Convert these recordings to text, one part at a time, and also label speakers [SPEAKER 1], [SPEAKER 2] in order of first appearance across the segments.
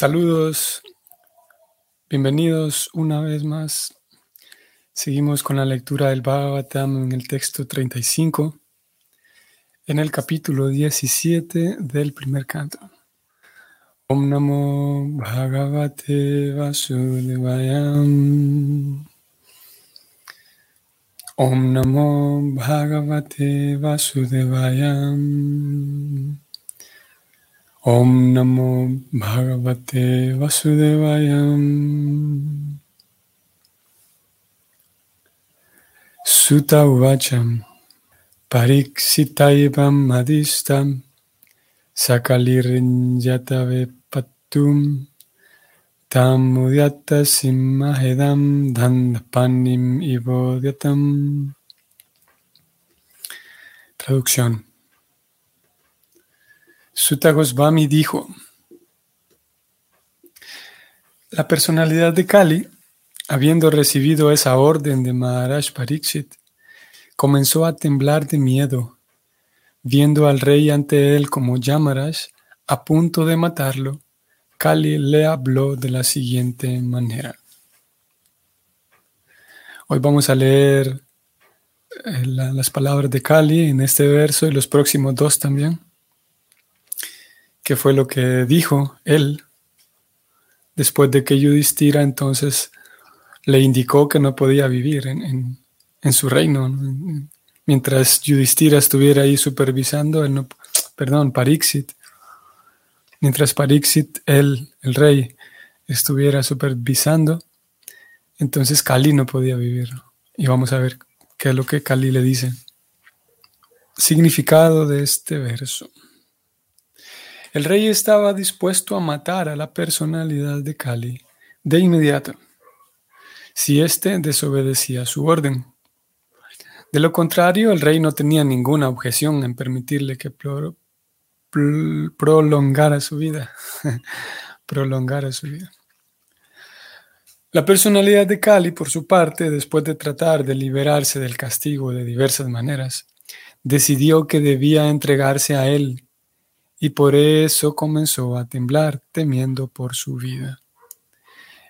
[SPEAKER 1] Saludos, bienvenidos una vez más. Seguimos con la lectura del Bhagavatam en el texto 35, en el capítulo 17 del primer canto. Om Namo Bhagavate Vasudevayam. Om Namo Bhagavate Vasudevayam. Om Namo Bhagavate Vasudevayam. Sutta Uvacham Pariksitaivam Madistam Sakalirinjatave Patum Tam Udyata Simahedam Dandapanim Ivodyatam. Traducción. Sutta Goswami dijo, la personalidad de Kali, habiendo recibido esa orden de Maharaj Pariksit, comenzó a temblar de miedo, viendo al rey ante él como Yamaraj a punto de matarlo. Kali le habló de la siguiente manera. Hoy vamos a leer eh, las palabras de Kali en este verso y los próximos dos también que fue lo que dijo él después de que Yudhishthira entonces le indicó que no podía vivir en, su reino. Mientras Yudhishthira estuviera ahí supervisando, él no, perdón, Pariksit, mientras Pariksit, él, el rey, estuviera supervisando, entonces Kali no podía vivir. Y vamos a ver qué es lo que Kali le dice. Significado de este verso. El rey estaba dispuesto a matar a la personalidad de Kali de inmediato, si éste desobedecía su orden. De lo contrario, el rey no tenía ninguna objeción en permitirle que prolongara su vida. prolongara su vida. La personalidad de Kali, por su parte, después de tratar de liberarse del castigo de diversas maneras, decidió que debía entregarse a él y por eso comenzó a temblar, temiendo por su vida.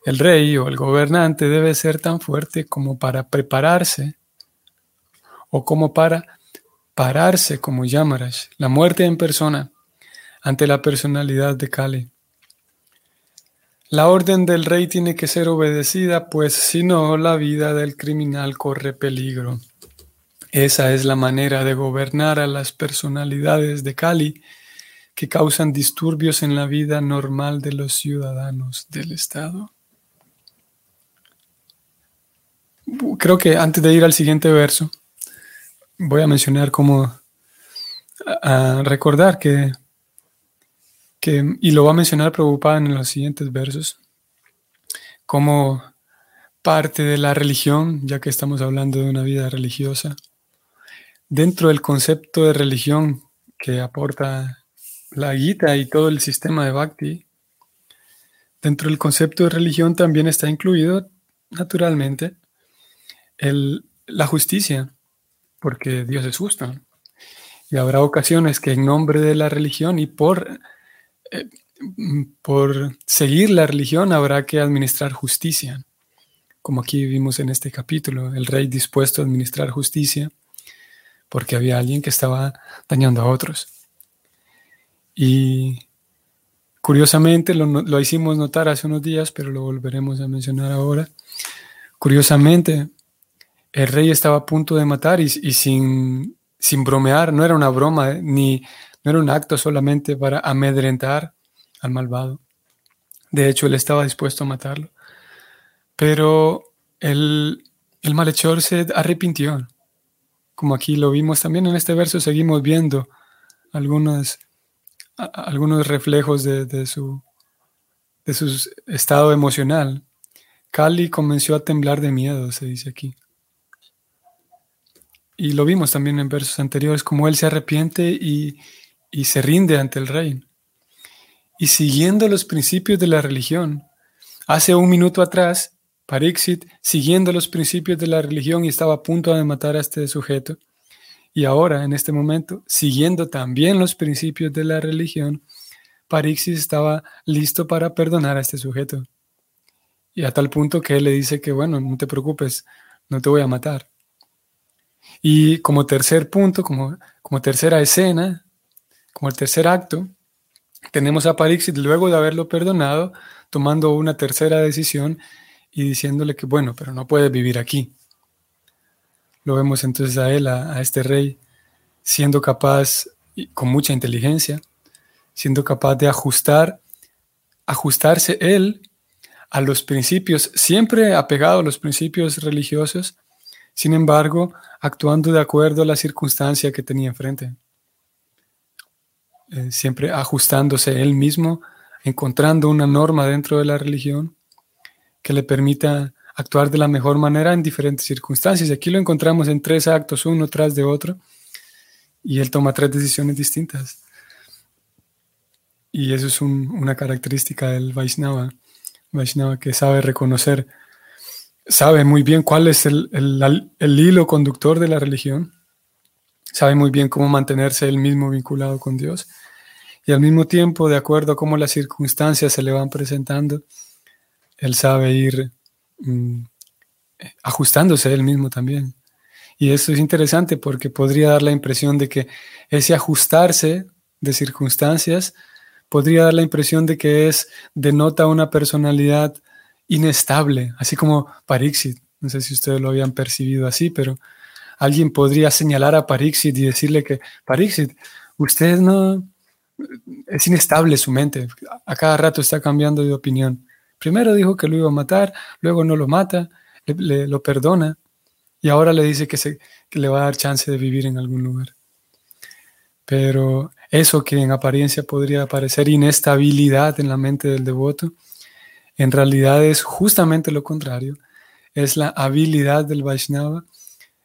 [SPEAKER 1] El rey o el gobernante debe ser tan fuerte como para prepararse o como para pararse como Yamaraj, la muerte en persona, ante la personalidad de Kali. La orden del rey tiene que ser obedecida, pues si no, la vida del criminal corre peligro. Esa es la manera de gobernar a las personalidades de Kali que causan disturbios en la vida normal de los ciudadanos del Estado. Creo que antes de ir al siguiente verso, voy a mencionar cómo recordar que, que, y lo va a mencionar preocupada en los siguientes versos, como parte de la religión, ya que estamos hablando de una vida religiosa, dentro del concepto de religión que aporta la Gita y todo el sistema de Bhakti, dentro del concepto de religión también está incluido, naturalmente, el, la justicia, porque Dios es justo. Y habrá ocasiones que en nombre de la religión y por, eh, por seguir la religión habrá que administrar justicia, como aquí vimos en este capítulo, el rey dispuesto a administrar justicia porque había alguien que estaba dañando a otros. Y curiosamente, lo, hicimos notar hace unos días, pero lo volveremos a mencionar ahora. Curiosamente, el rey estaba a punto de matar y, sin, sin bromear, no era una broma, ni no era un acto solamente para amedrentar al malvado. De hecho, él estaba dispuesto a matarlo. Pero el, el malhechor se arrepintió. Como aquí lo vimos también en este verso, seguimos viendo algunas algunos reflejos de, su, de su estado emocional. Cali comenzó a temblar de miedo, se dice aquí. Y lo vimos también en versos anteriores, como él se arrepiente y, y se rinde ante el rey. Y siguiendo los principios de la religión, hace un minuto atrás, Parixit, siguiendo los principios de la religión y estaba a punto de matar a este sujeto, y ahora, en este momento, siguiendo también los principios de la religión, Parixis estaba listo para perdonar a este sujeto. Y a tal punto que él le dice que, bueno, no te preocupes, no te voy a matar. Y como tercer punto, como, como tercera escena, como el tercer acto, tenemos a Parixit, luego de haberlo perdonado, tomando una tercera decisión y diciéndole que, bueno, pero no puedes vivir aquí. Lo vemos entonces a él, a, este rey, siendo capaz, con mucha inteligencia, siendo capaz de ajustar, ajustarse él a los principios, siempre apegado a los principios religiosos, sin embargo, actuando de acuerdo a la circunstancia que tenía enfrente. Eh, siempre ajustándose él mismo, encontrando una norma dentro de la religión que le permita actuar de la mejor manera en diferentes circunstancias. Aquí lo encontramos en tres actos, uno tras de otro, y él toma tres decisiones distintas. Y eso es una característica del Vaishnava, Vaishnava que sabe reconocer, sabe muy bien cuál es el, el hilo conductor de la religión, sabe muy bien cómo mantenerse él mismo vinculado con Dios y al mismo tiempo, de acuerdo a cómo las circunstancias se le van presentando, él sabe ir mm, ajustándose él mismo también. Y eso es interesante porque podría dar la impresión de que ese ajustarse de circunstancias podría dar la impresión de que es denota una personalidad inestable, así como Parixit. No sé si ustedes lo habían percibido así, pero alguien podría señalar a Parixit y decirle que Parixit, usted no, es inestable su mente. A cada rato está cambiando de opinión. Primero dijo que lo iba a matar, luego no lo mata, le, lo perdona y ahora le dice que, se, que le va a dar chance de vivir en algún lugar. Pero eso que en apariencia podría parecer inestabilidad en la mente del devoto, en realidad es justamente lo contrario. Es la habilidad del Vaishnava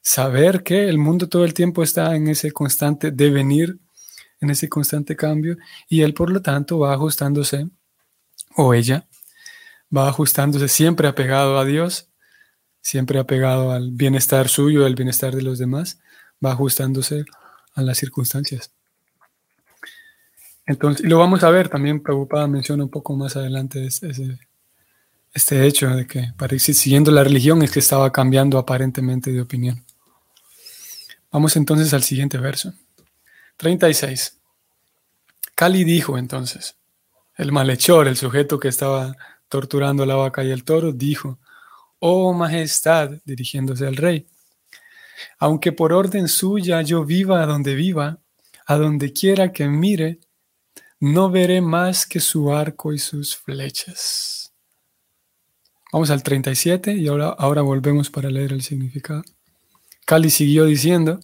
[SPEAKER 1] saber que el mundo todo el tiempo está en ese constante devenir en ese constante cambio y él por lo tanto va ajustándose, o ella, va ajustándose siempre apegado a Dios, siempre apegado al bienestar suyo, al bienestar de los demás, va ajustándose a las circunstancias. Entonces, y lo vamos a ver también, preocupada menciona un poco más adelante este, hecho de que siguiendo la religión es que estaba cambiando aparentemente de opinión. Vamos entonces al siguiente verso. 36. Cali dijo entonces, el malhechor, el sujeto que estaba torturando la vaca y el toro, dijo, Oh Majestad, dirigiéndose al rey, aunque por orden suya yo viva a donde viva, a donde quiera que mire, no veré más que su arco y sus flechas. Vamos al 37 y ahora, ahora volvemos para leer el significado. Cali siguió diciendo,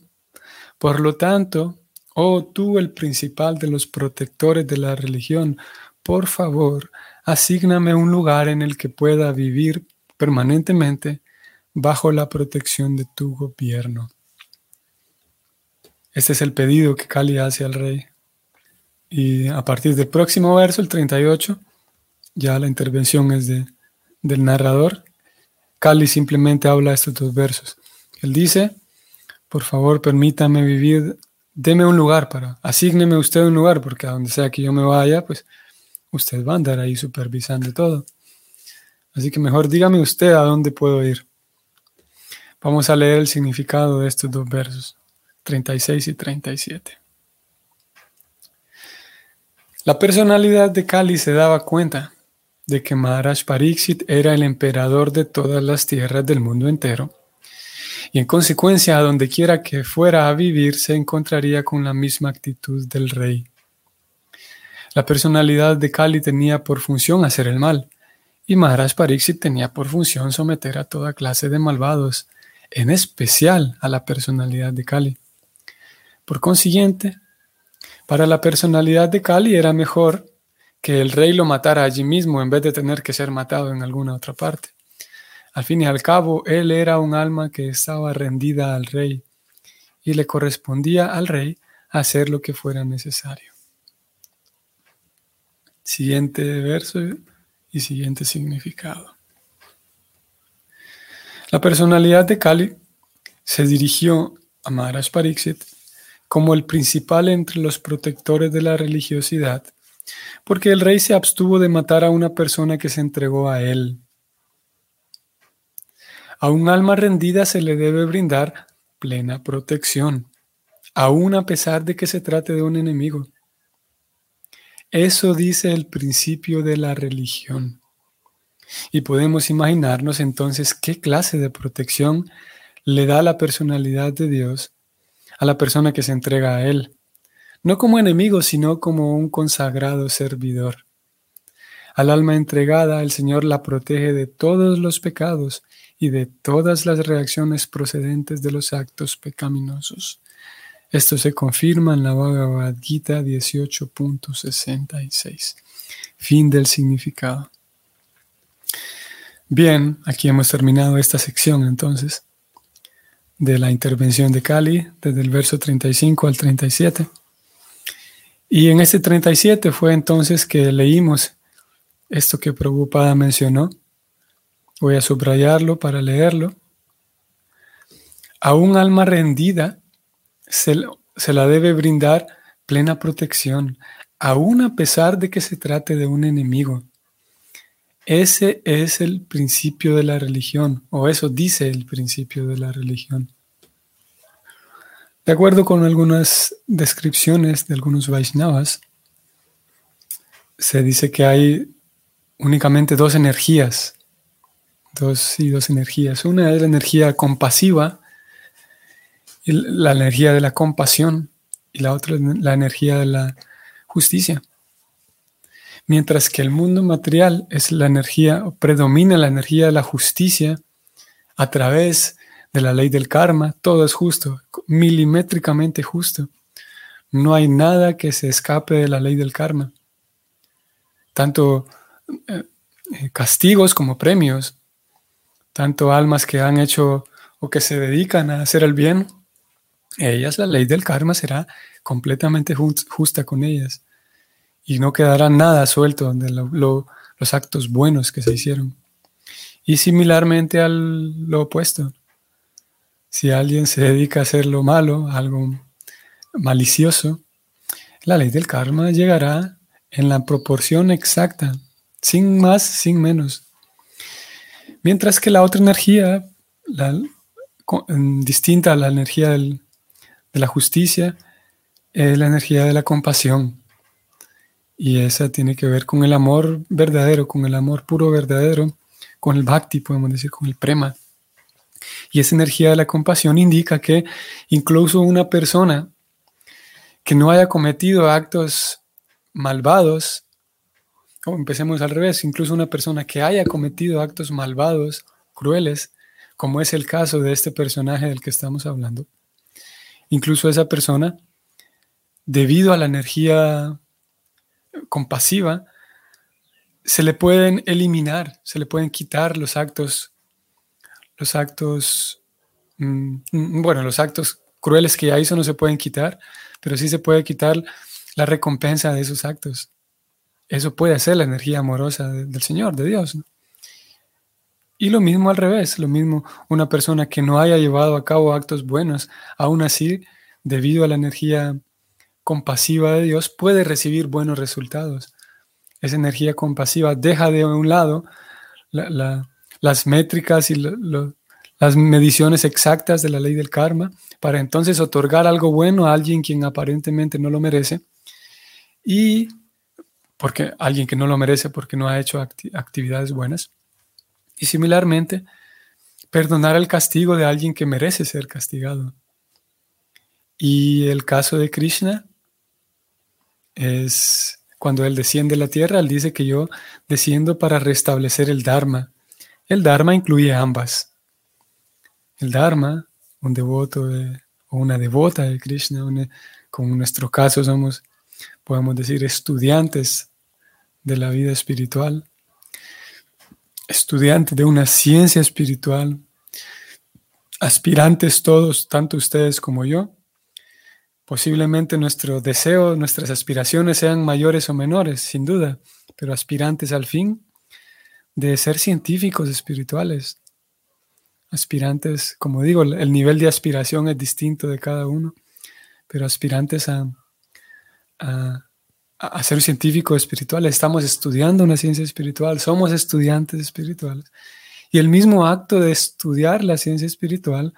[SPEAKER 1] por lo tanto, Oh tú el principal de los protectores de la religión, por favor, asígname un lugar en el que pueda vivir permanentemente bajo la protección de tu gobierno. Este es el pedido que Cali hace al rey. Y a partir del próximo verso, el 38, ya la intervención es de, del narrador. Cali simplemente habla estos dos versos. Él dice, por favor, permítame vivir deme un lugar para, asígneme usted un lugar, porque a donde sea que yo me vaya, pues usted va a andar ahí supervisando todo. Así que mejor dígame usted a dónde puedo ir. Vamos a leer el significado de estos dos versos, 36 y 37. La personalidad de Kali se daba cuenta de que Maharaj Pariksit era el emperador de todas las tierras del mundo entero y en consecuencia a donde quiera que fuera a vivir se encontraría con la misma actitud del rey. La personalidad de Kali tenía por función hacer el mal, y Maharaj Pariksit tenía por función someter a toda clase de malvados, en especial a la personalidad de Kali. Por consiguiente, para la personalidad de Kali era mejor que el rey lo matara allí mismo en vez de tener que ser matado en alguna otra parte. Al fin y al cabo, él era un alma que estaba rendida al rey y le correspondía al rey hacer lo que fuera necesario. Siguiente verso y siguiente significado. La personalidad de Kali se dirigió a Maharaj Pariksit como el principal entre los protectores de la religiosidad porque el rey se abstuvo de matar a una persona que se entregó a él. A un alma rendida se le debe brindar plena protección, aun a pesar de que se trate de un enemigo. Eso dice el principio de la religión. Y podemos imaginarnos entonces qué clase de protección le da la personalidad de Dios a la persona que se entrega a Él, no como enemigo, sino como un consagrado servidor. Al alma entregada, el Señor la protege de todos los pecados y de todas las reacciones procedentes de los actos pecaminosos. Esto se confirma en la Bhagavad Gita 18.66. Fin del significado. Bien, aquí hemos terminado esta sección entonces de la intervención de Cali, desde el verso 35 al 37. Y en este 37 fue entonces que leímos esto que Prabhupada mencionó. Voy a subrayarlo para leerlo. A un alma rendida se, la debe brindar plena protección, aun a pesar de que se trate de un enemigo. Ese es el principio de la religión, o eso dice el principio de la religión. De acuerdo con algunas descripciones de algunos Vaishnavas, se dice que hay únicamente dos energías, dos y dos energías. Una es la energía compasiva, la energía de la compasión, y la otra la energía de la justicia. Mientras que el mundo material es la energía, predomina la energía de la justicia a través de la ley del karma, todo es justo, milimétricamente justo. No hay nada que se escape de la ley del karma. Tanto eh, eh, castigos como premios, tanto almas que han hecho o que se dedican a hacer el bien, ellas, la ley del karma será completamente justa con ellas y no quedará nada suelto de los actos buenos que se hicieron. Y similarmente al lo opuesto, si alguien se dedica a hacer lo malo, algo malicioso, la ley del karma llegará en la proporción exacta, sin más, sin menos. Mientras que la otra energía, distinta a la energía de la justicia, es la energía de la compasión. Y esa tiene que ver con el amor verdadero, con el amor puro verdadero, con el bhakti, podemos decir, con el prema. Y esa energía de la compasión indica que incluso una persona que no haya cometido actos malvados, o empecemos al revés, incluso una persona que haya cometido actos malvados, crueles, como es el caso de este personaje del que estamos hablando, incluso esa persona, debido a la energía compasiva, se le pueden eliminar, se le pueden quitar los actos, los actos, mm, mm, bueno, los actos crueles que ya hizo no se pueden quitar, pero sí se puede quitar la recompensa de esos actos. Eso puede ser la energía amorosa del Señor, de Dios. Y lo mismo al revés, lo mismo una persona que no haya llevado a cabo actos buenos, aún así, debido a la energía compasiva de Dios puede recibir buenos resultados. Esa energía compasiva deja de un lado las métricas y las mediciones exactas de la ley del karma para entonces otorgar algo bueno a alguien quien aparentemente no lo merece y porque alguien que no lo merece porque no ha hecho actividades buenas. Y similarmente, perdonar el castigo de alguien que merece ser castigado. Y el caso de Krishna es cuando Él desciende a la tierra, Él dice que yo desciendo para restablecer el Dharma. El Dharma incluye ambas. El Dharma, un devoto o una devota de Krishna, como en nuestro caso somos, podemos decir, estudiantes de la vida espiritual, estudiantes de una ciencia espiritual, aspirantes todos, tanto ustedes como yo, Posiblemente nuestro deseo, nuestras aspiraciones sean mayores o menores, sin duda, pero aspirantes al fin de ser científicos espirituales. Aspirantes, como digo, el nivel de aspiración es distinto de cada uno, pero aspirantes a, a ser científico espiritual, estamos estudiando una ciencia espiritual, somos estudiantes espirituales. Y el mismo acto de estudiar la ciencia espiritual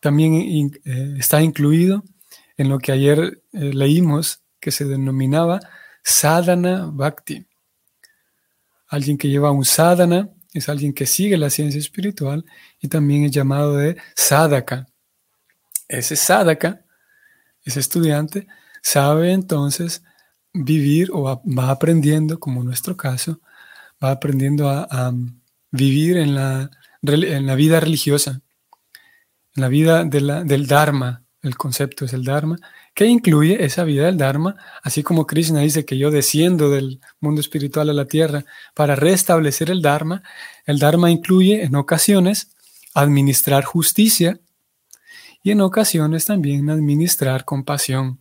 [SPEAKER 1] también eh, está incluido en lo que ayer eh, leímos que se denominaba sadhana bhakti. Alguien que lleva un sadhana es alguien que sigue la ciencia espiritual y también es llamado de sadhaka. Ese sadhaka, ese estudiante, sabe entonces vivir o va aprendiendo, como en nuestro caso, va aprendiendo a, vivir en la, en la, vida religiosa, en la vida del Dharma, el concepto es el Dharma, que incluye esa vida del Dharma, así como Krishna dice que yo desciendo del mundo espiritual a la tierra para restablecer el Dharma, el Dharma incluye en ocasiones administrar justicia y en ocasiones también administrar compasión.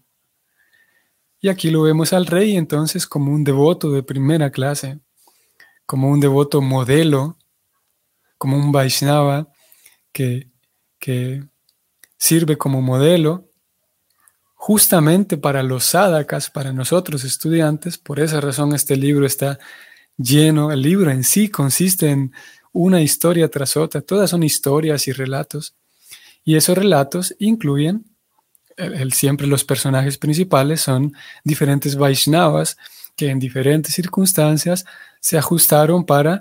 [SPEAKER 1] Y aquí lo vemos al rey entonces como un devoto de primera clase, como un devoto modelo, como un Vaishnava que, que sirve como modelo justamente para los sadhakas, para nosotros estudiantes. Por esa razón este libro está lleno, el libro en sí consiste en una historia tras otra, todas son historias y relatos. Y esos relatos incluyen el, siempre los personajes principales son diferentes Vaishnavas que en diferentes circunstancias se ajustaron para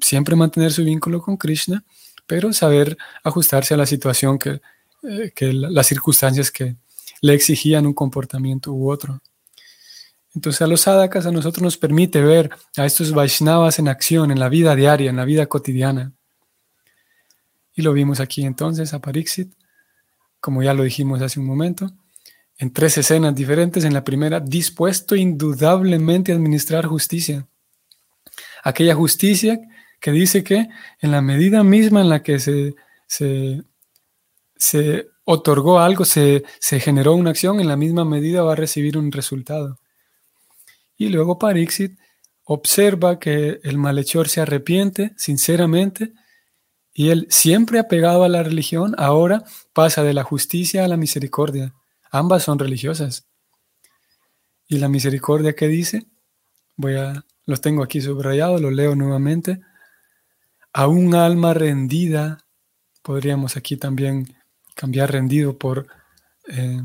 [SPEAKER 1] siempre mantener su vínculo con Krishna, pero saber ajustarse a la situación que, eh, que las circunstancias que le exigían un comportamiento u otro. Entonces a los sadhakas a nosotros nos permite ver a estos Vaishnavas en acción, en la vida diaria, en la vida cotidiana. Y lo vimos aquí entonces a Pariksit, como ya lo dijimos hace un momento, en tres escenas diferentes. En la primera, dispuesto indudablemente a administrar justicia. Aquella justicia que dice que en la medida misma en la que se, se, otorgó algo, se, se, generó una acción, en la misma medida va a recibir un resultado. Y luego Parixit observa que el malhechor se arrepiente sinceramente y él, siempre apegado a la religión, ahora pasa de la justicia a la misericordia. Ambas son religiosas. ¿Y la misericordia qué dice? Voy a, los tengo aquí subrayados, lo leo nuevamente. A un alma rendida, podríamos aquí también cambiar rendido por, eh,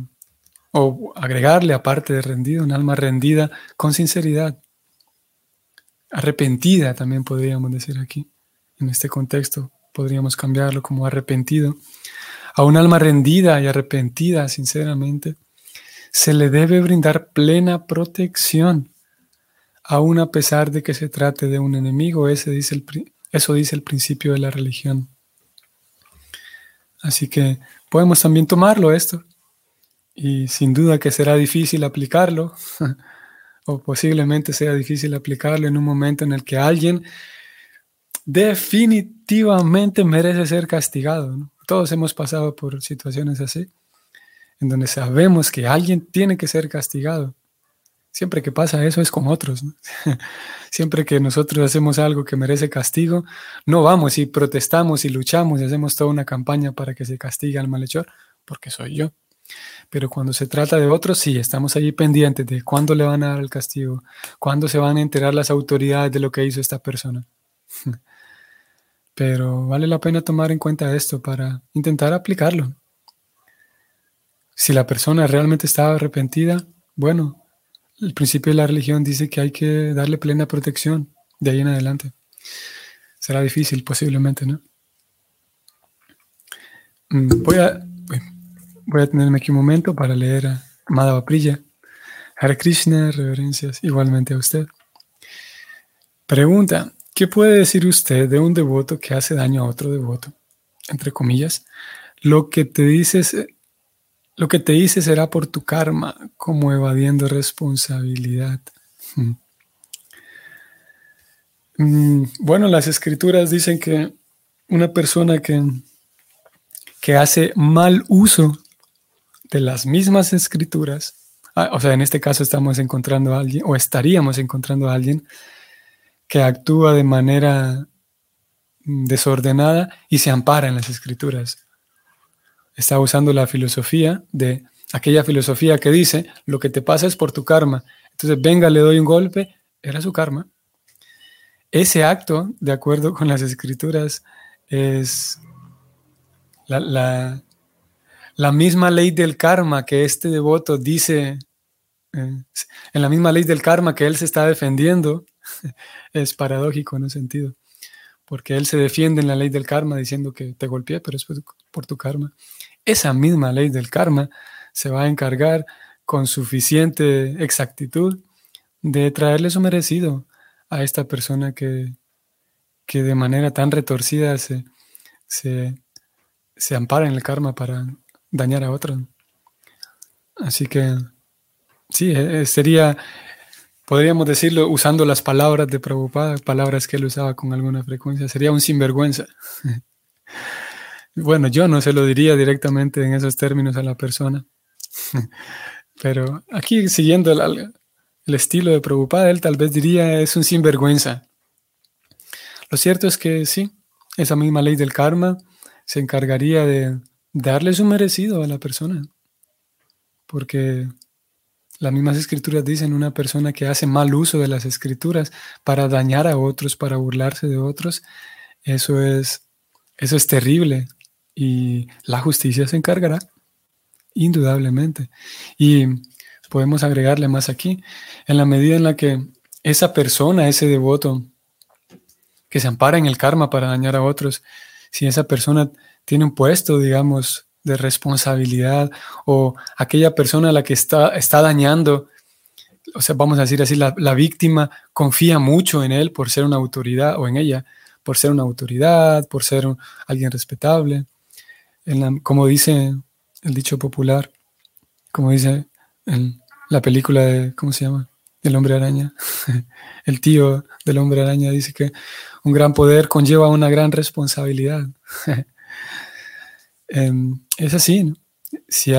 [SPEAKER 1] o agregarle aparte de rendido, un alma rendida con sinceridad. Arrepentida también podríamos decir aquí, en este contexto, podríamos cambiarlo como arrepentido, a un alma rendida y arrepentida, sinceramente, se le debe brindar plena protección, aun a pesar de que se trate de un enemigo. Dice el, eso dice el principio de la religión. Así que podemos también tomarlo esto, y sin duda que será difícil aplicarlo, o posiblemente sea difícil aplicarlo en un momento en el que alguien definitivamente merece ser castigado. Todos hemos pasado por situaciones así, en donde sabemos que alguien tiene que ser castigado. Siempre que pasa eso es con otros. Siempre que nosotros hacemos algo que merece castigo, no vamos y protestamos y luchamos y hacemos toda una campaña para que se castigue al malhechor, porque soy yo. Pero cuando se trata de otros, sí, estamos allí pendientes de cuándo le van a dar el castigo, cuándo se van a enterar las autoridades de lo que hizo esta persona. Pero vale la pena tomar en cuenta esto para intentar aplicarlo. Si la persona realmente estaba arrepentida, bueno, el principio de la religión dice que hay que darle plena protección de ahí en adelante. Será difícil posiblemente, ¿no? Mm, voy a, voy a tenerme aquí un momento para leer a Madhava Priya. Hare Krishna, reverencias igualmente a usted. Pregunta, ¿Qué puede decir usted de un devoto que hace daño a otro devoto? Entre comillas, lo que te dices, lo que te será por tu karma, como evadiendo responsabilidad. Hmm. Mm, bueno, las escrituras dicen que una persona que, que hace mal uso de las mismas escrituras, ah, o sea, en este caso estamos encontrando a alguien, o estaríamos encontrando a alguien que actúa de manera desordenada y se ampara en las escrituras. Está usando la filosofía de aquella filosofía que dice, lo que te pasa es por tu karma. Entonces, venga, le doy un golpe, era su karma. Ese acto, de acuerdo con las escrituras, es la, la, misma ley del karma que este devoto dice, eh, en la misma ley del karma que él se está defendiendo, es paradójico en un sentido, porque él se defiende en la ley del karma diciendo que te golpeé, pero es por tu karma. Esa misma ley del karma se va a encargar con suficiente exactitud de traerle su merecido a esta persona que, que de manera tan retorcida se, se, ampara en el karma para dañar a otros. Así que sí, eh, sería, podríamos decirlo usando las palabras de Prabhupada, palabras que él usaba con alguna frecuencia, sería un sinvergüenza. bueno, yo no se lo diría directamente en esos términos a la persona, pero aquí siguiendo el, el estilo de Prabhupada, él tal vez diría es un sinvergüenza. Lo cierto es que sí, esa misma ley del karma se encargaría de darle su merecido a la persona. Porque las mismas escrituras dicen una persona que hace mal uso de las escrituras para dañar a otros, para burlarse de otros, eso es, eso es terrible. Y la justicia se encargará, indudablemente. Y podemos agregarle más aquí, en la medida en la que esa persona, ese devoto, que se ampara en el karma para dañar a otros, si esa persona tiene un puesto, digamos, de responsabilidad o aquella persona a la que está, está dañando, o sea, vamos a decir así, la, víctima confía mucho en él por ser una autoridad o en ella, por ser una autoridad, por ser alguien respetable. Como dice el dicho popular, como dice en la película de, ¿cómo se llama? El hombre araña. el tío del hombre araña dice que un gran poder conlleva una gran responsabilidad. Em, es así, Si,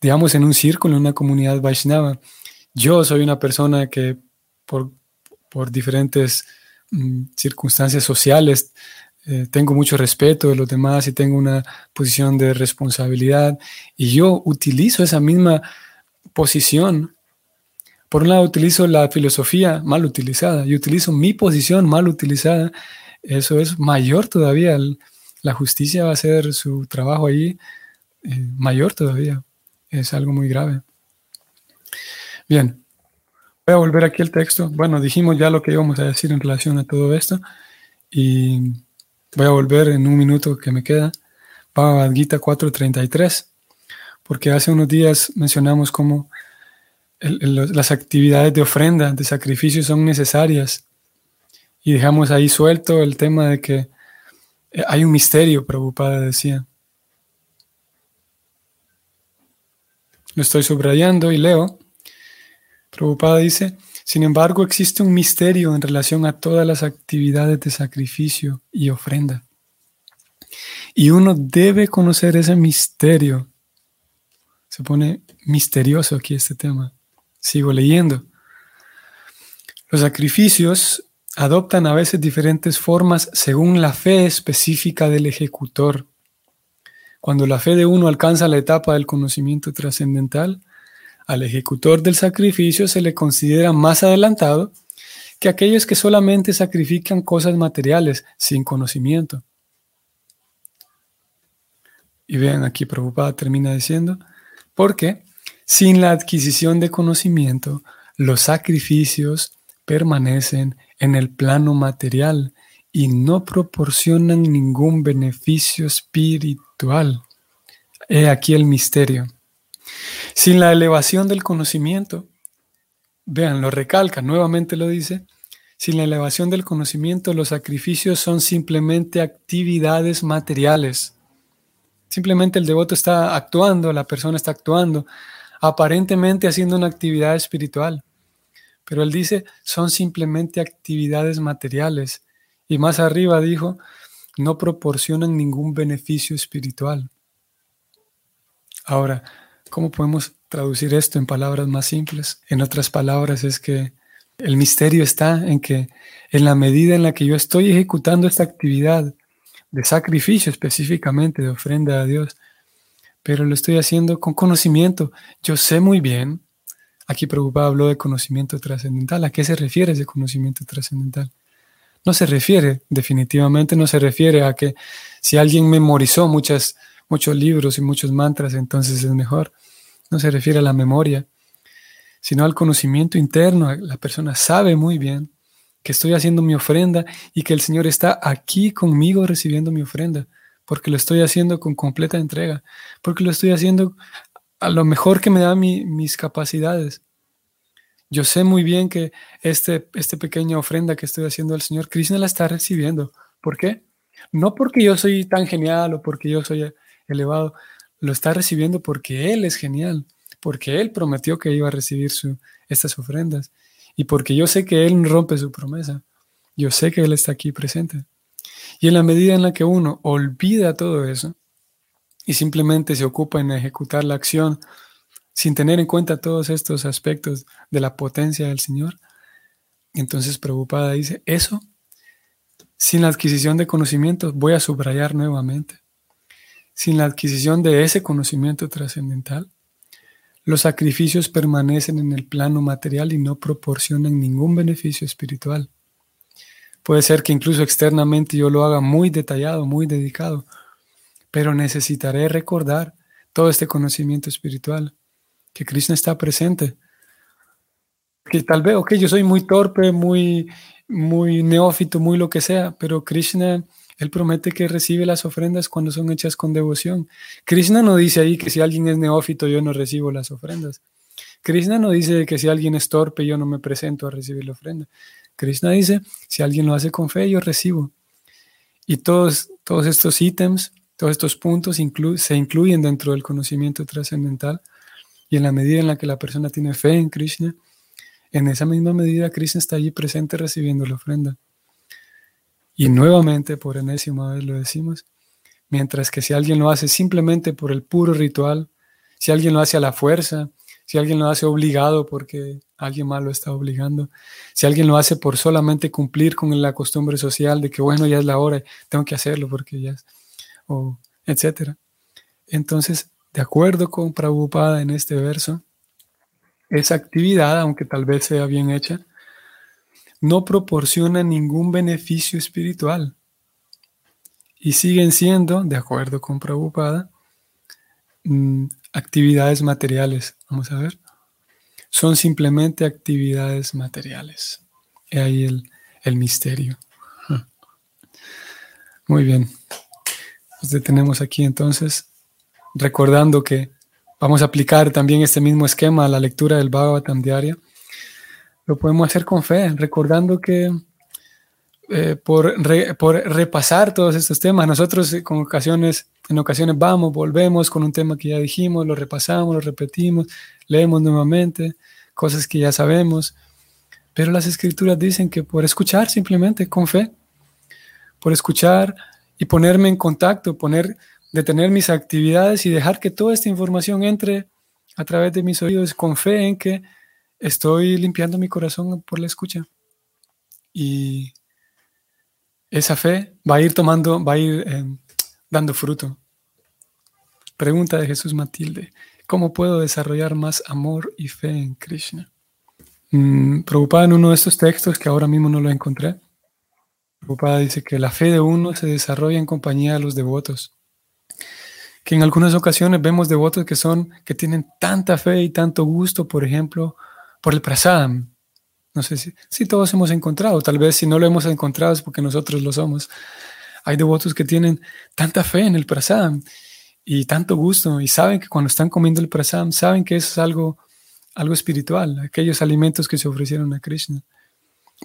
[SPEAKER 1] digamos, en un círculo, en una comunidad Vaishnava, yo soy una persona que por, diferentes mm, circunstancias sociales eh, tengo mucho respeto de los demás y tengo una posición de responsabilidad y yo utilizo esa misma posición por un lado utilizo la filosofía mal utilizada y utilizo mi posición mal utilizada. Eso es mayor todavía. La justicia va a hacer su trabajo ahí eh, mayor todavía. Es algo muy grave. Bien, voy a volver aquí al texto. Bueno, dijimos ya lo que íbamos a decir en relación a todo esto y voy a volver en un minuto que me queda. Bhagavad Gita 4.33, porque hace unos días mencionamos cómo las actividades de ofrenda, de sacrificio son necesarias. Y dejamos ahí suelto el tema de que eh, hay un misterio, Prabhupada decía. Lo estoy subrayando y leo. Prabhupada dice, sin embargo, existe un misterio en relación a todas las actividades de sacrificio y ofrenda. Y uno debe conocer ese misterio. Se pone misterioso aquí este tema. Sigo leyendo. Los sacrificios adoptan a veces diferentes formas según la fe específica del ejecutor. Cuando la fe de uno alcanza la etapa del conocimiento trascendental, al ejecutor del sacrificio se le considera más adelantado que aquellos que solamente sacrifican cosas materiales sin conocimiento. Y vean aquí, Prabhupada termina diciendo, porque sin la adquisición de conocimiento, los sacrificios permanecen en el plano material y no proporcionan ningún beneficio espiritual. He aquí el misterio. Sin la elevación del conocimiento, vean, lo recalca, nuevamente lo dice, sin la elevación del conocimiento, los sacrificios son simplemente actividades materiales. Simplemente el devoto está actuando, la persona está actuando aparentemente haciendo una actividad espiritual. Pero él dice, son simplemente actividades materiales. Y más arriba dijo, no proporcionan ningún beneficio espiritual. Ahora, ¿cómo podemos traducir esto en palabras más simples? En otras palabras, es que el misterio está en que en la medida en la que yo estoy ejecutando esta actividad de sacrificio específicamente, de ofrenda a Dios, pero lo estoy haciendo con conocimiento. Yo sé muy bien, Aquí preocupado habló de conocimiento trascendental. ¿A qué se refiere ese conocimiento trascendental? No se refiere, definitivamente no se refiere a que si alguien memorizó muchas, muchos libros y muchos mantras, entonces es mejor. No se refiere a la memoria, sino al conocimiento interno. La persona sabe muy bien que estoy haciendo mi ofrenda y que el Señor está aquí conmigo recibiendo mi ofrenda, porque lo estoy haciendo con completa entrega, porque lo estoy haciendo a lo mejor que me da mis capacidades. Yo sé muy bien que este, este pequeña ofrenda que estoy haciendo al Señor, Krishna la está recibiendo. ¿Por qué? No porque yo soy tan genial o porque yo soy elevado, lo está recibiendo porque Él es genial, porque Él prometió que iba a recibir estas ofrendas y porque yo sé que Él rompe su promesa. Yo sé que Él está aquí presente. Y en la medida en la que uno olvida todo eso y simplemente se ocupa en ejecutar la acción sin tener en cuenta todos estos aspectos de la potencia del Señor, entonces preocupada dice, eso, sin la adquisición de conocimiento, voy a subrayar nuevamente, sin la adquisición de ese conocimiento trascendental, los sacrificios permanecen en el plano material y no proporcionan ningún beneficio espiritual. Puede ser que incluso externamente yo lo haga muy detallado, muy dedicado, pero necesitaré recordar todo este conocimiento espiritual que Krishna está presente. Que tal vez, ok, yo soy muy torpe, muy, muy neófito, muy lo que sea, pero Krishna, él promete que recibe las ofrendas cuando son hechas con devoción. Krishna no dice ahí que si alguien es neófito yo no recibo las ofrendas. Krishna no dice que si alguien es torpe yo no me presento a recibir la ofrenda. Krishna dice, si alguien lo hace con fe, yo recibo. Y todos, todos estos ítems, todos estos puntos se incluyen dentro del conocimiento trascendental y en la medida en la que la persona tiene fe en Krishna, en esa misma medida Krishna está allí presente recibiendo la ofrenda. Y nuevamente, por enésima vez lo decimos, mientras que si alguien lo hace simplemente por el puro ritual, si alguien lo hace a la fuerza, si alguien lo hace obligado porque alguien más lo está obligando, si alguien lo hace por solamente cumplir con la costumbre social de que bueno, ya es la hora, tengo que hacerlo porque ya es, o etcétera. Entonces, de acuerdo con Prabhupada en este verso, esa actividad, aunque tal vez sea bien hecha, no proporciona ningún beneficio espiritual y siguen siendo, de acuerdo con Prabhupada, mm, actividades materiales. Vamos a ver. Son simplemente actividades materiales. Y ahí el, el misterio. Muy bien. Nos detenemos aquí entonces recordando que vamos a aplicar también este mismo esquema a la lectura del Bhagavatam diaria, lo podemos hacer con fe, recordando que eh, por, por, repasar todos estos temas, nosotros eh, con ocasiones, en ocasiones vamos, volvemos con un tema que ya dijimos, lo repasamos, lo repetimos, leemos nuevamente, cosas que ya sabemos, pero las escrituras dicen que por escuchar simplemente con fe, por escuchar y ponerme en contacto, poner detener mis actividades y dejar que toda esta información entre a través de mis oídos con fe en que estoy limpiando mi corazón por la escucha. Y esa fe va a ir tomando, va a ir eh, dando fruto. Pregunta de Jesús Matilde, ¿cómo puedo desarrollar más amor y fe en Krishna? Mm, preocupada en uno de estos textos que ahora mismo no lo encontré. Preocupada dice que la fe de uno se desarrolla en compañía de los devotos que en algunas ocasiones vemos devotos que son, que tienen tanta fe y tanto gusto, por ejemplo, por el prasadam. No sé si, todos hemos encontrado, tal vez si no lo hemos encontrado es porque nosotros lo somos. Hay devotos que tienen tanta fe en el prasadam y tanto gusto y saben que cuando están comiendo el prasadam, saben que es algo, algo espiritual, aquellos alimentos que se ofrecieron a Krishna.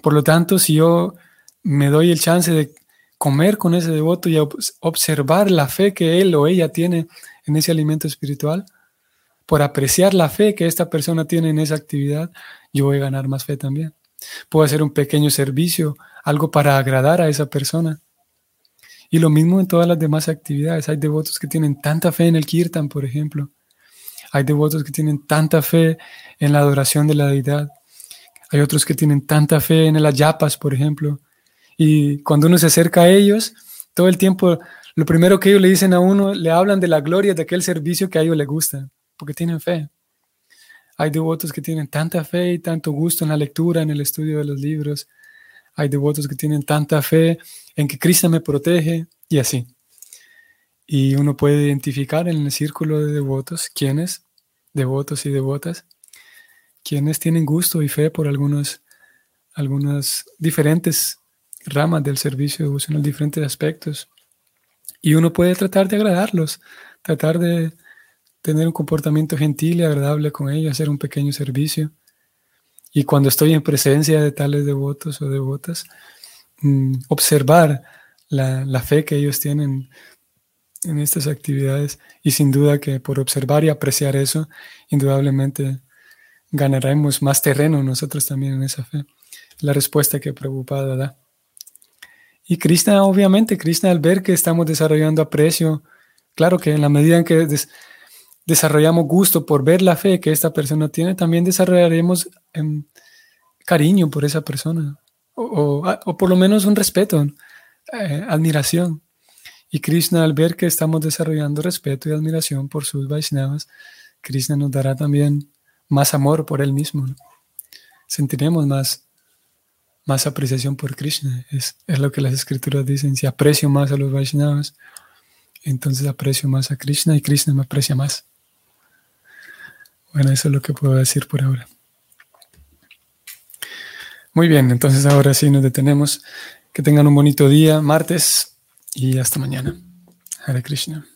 [SPEAKER 1] Por lo tanto, si yo me doy el chance de comer con ese devoto y observar la fe que él o ella tiene en ese alimento espiritual, por apreciar la fe que esta persona tiene en esa actividad, yo voy a ganar más fe también. Puedo hacer un pequeño servicio, algo para agradar a esa persona. Y lo mismo en todas las demás actividades. Hay devotos que tienen tanta fe en el kirtan, por ejemplo. Hay devotos que tienen tanta fe en la adoración de la deidad. Hay otros que tienen tanta fe en el ayapas, por ejemplo, y cuando uno se acerca a ellos, todo el tiempo, lo primero que ellos le dicen a uno, le hablan de la gloria de aquel servicio que a ellos les gusta, porque tienen fe. Hay devotos que tienen tanta fe y tanto gusto en la lectura, en el estudio de los libros. Hay devotos que tienen tanta fe en que Krishna me protege y así. Y uno puede identificar en el círculo de devotos quiénes, devotos y devotas, quienes tienen gusto y fe por algunos, algunas diferentes ramas del servicio de los diferentes aspectos. Y uno puede tratar de agradarlos, tratar de tener un comportamiento gentil y agradable con ellos, hacer un pequeño servicio. Y cuando estoy en presencia de tales devotos o devotas, mm, observar la, la, fe que ellos tienen en estas actividades y sin duda que por observar y apreciar eso, indudablemente ganaremos más terreno nosotros también en esa fe. La respuesta que Prabhupada da. Y Krishna, obviamente, Krishna al ver que estamos desarrollando aprecio, claro que en la medida en que desarrollamos gusto por ver la fe que esta persona tiene, también desarrollaremos em, cariño por esa persona, o, por lo menos un respeto, eh, admiración. Y Krishna, al ver que estamos desarrollando respeto y admiración por sus Vaishnavas, Krishna nos dará también más amor por él mismo. Sentiremos más, más apreciación por Krishna. Es, es, lo que las escrituras dicen. Si aprecio más a los Vaishnavas, entonces aprecio más a Krishna y Krishna me aprecia más. Bueno, eso es lo que puedo decir por ahora. Muy bien, entonces ahora sí nos detenemos. Que tengan un bonito día, martes y hasta mañana. Hare Krishna.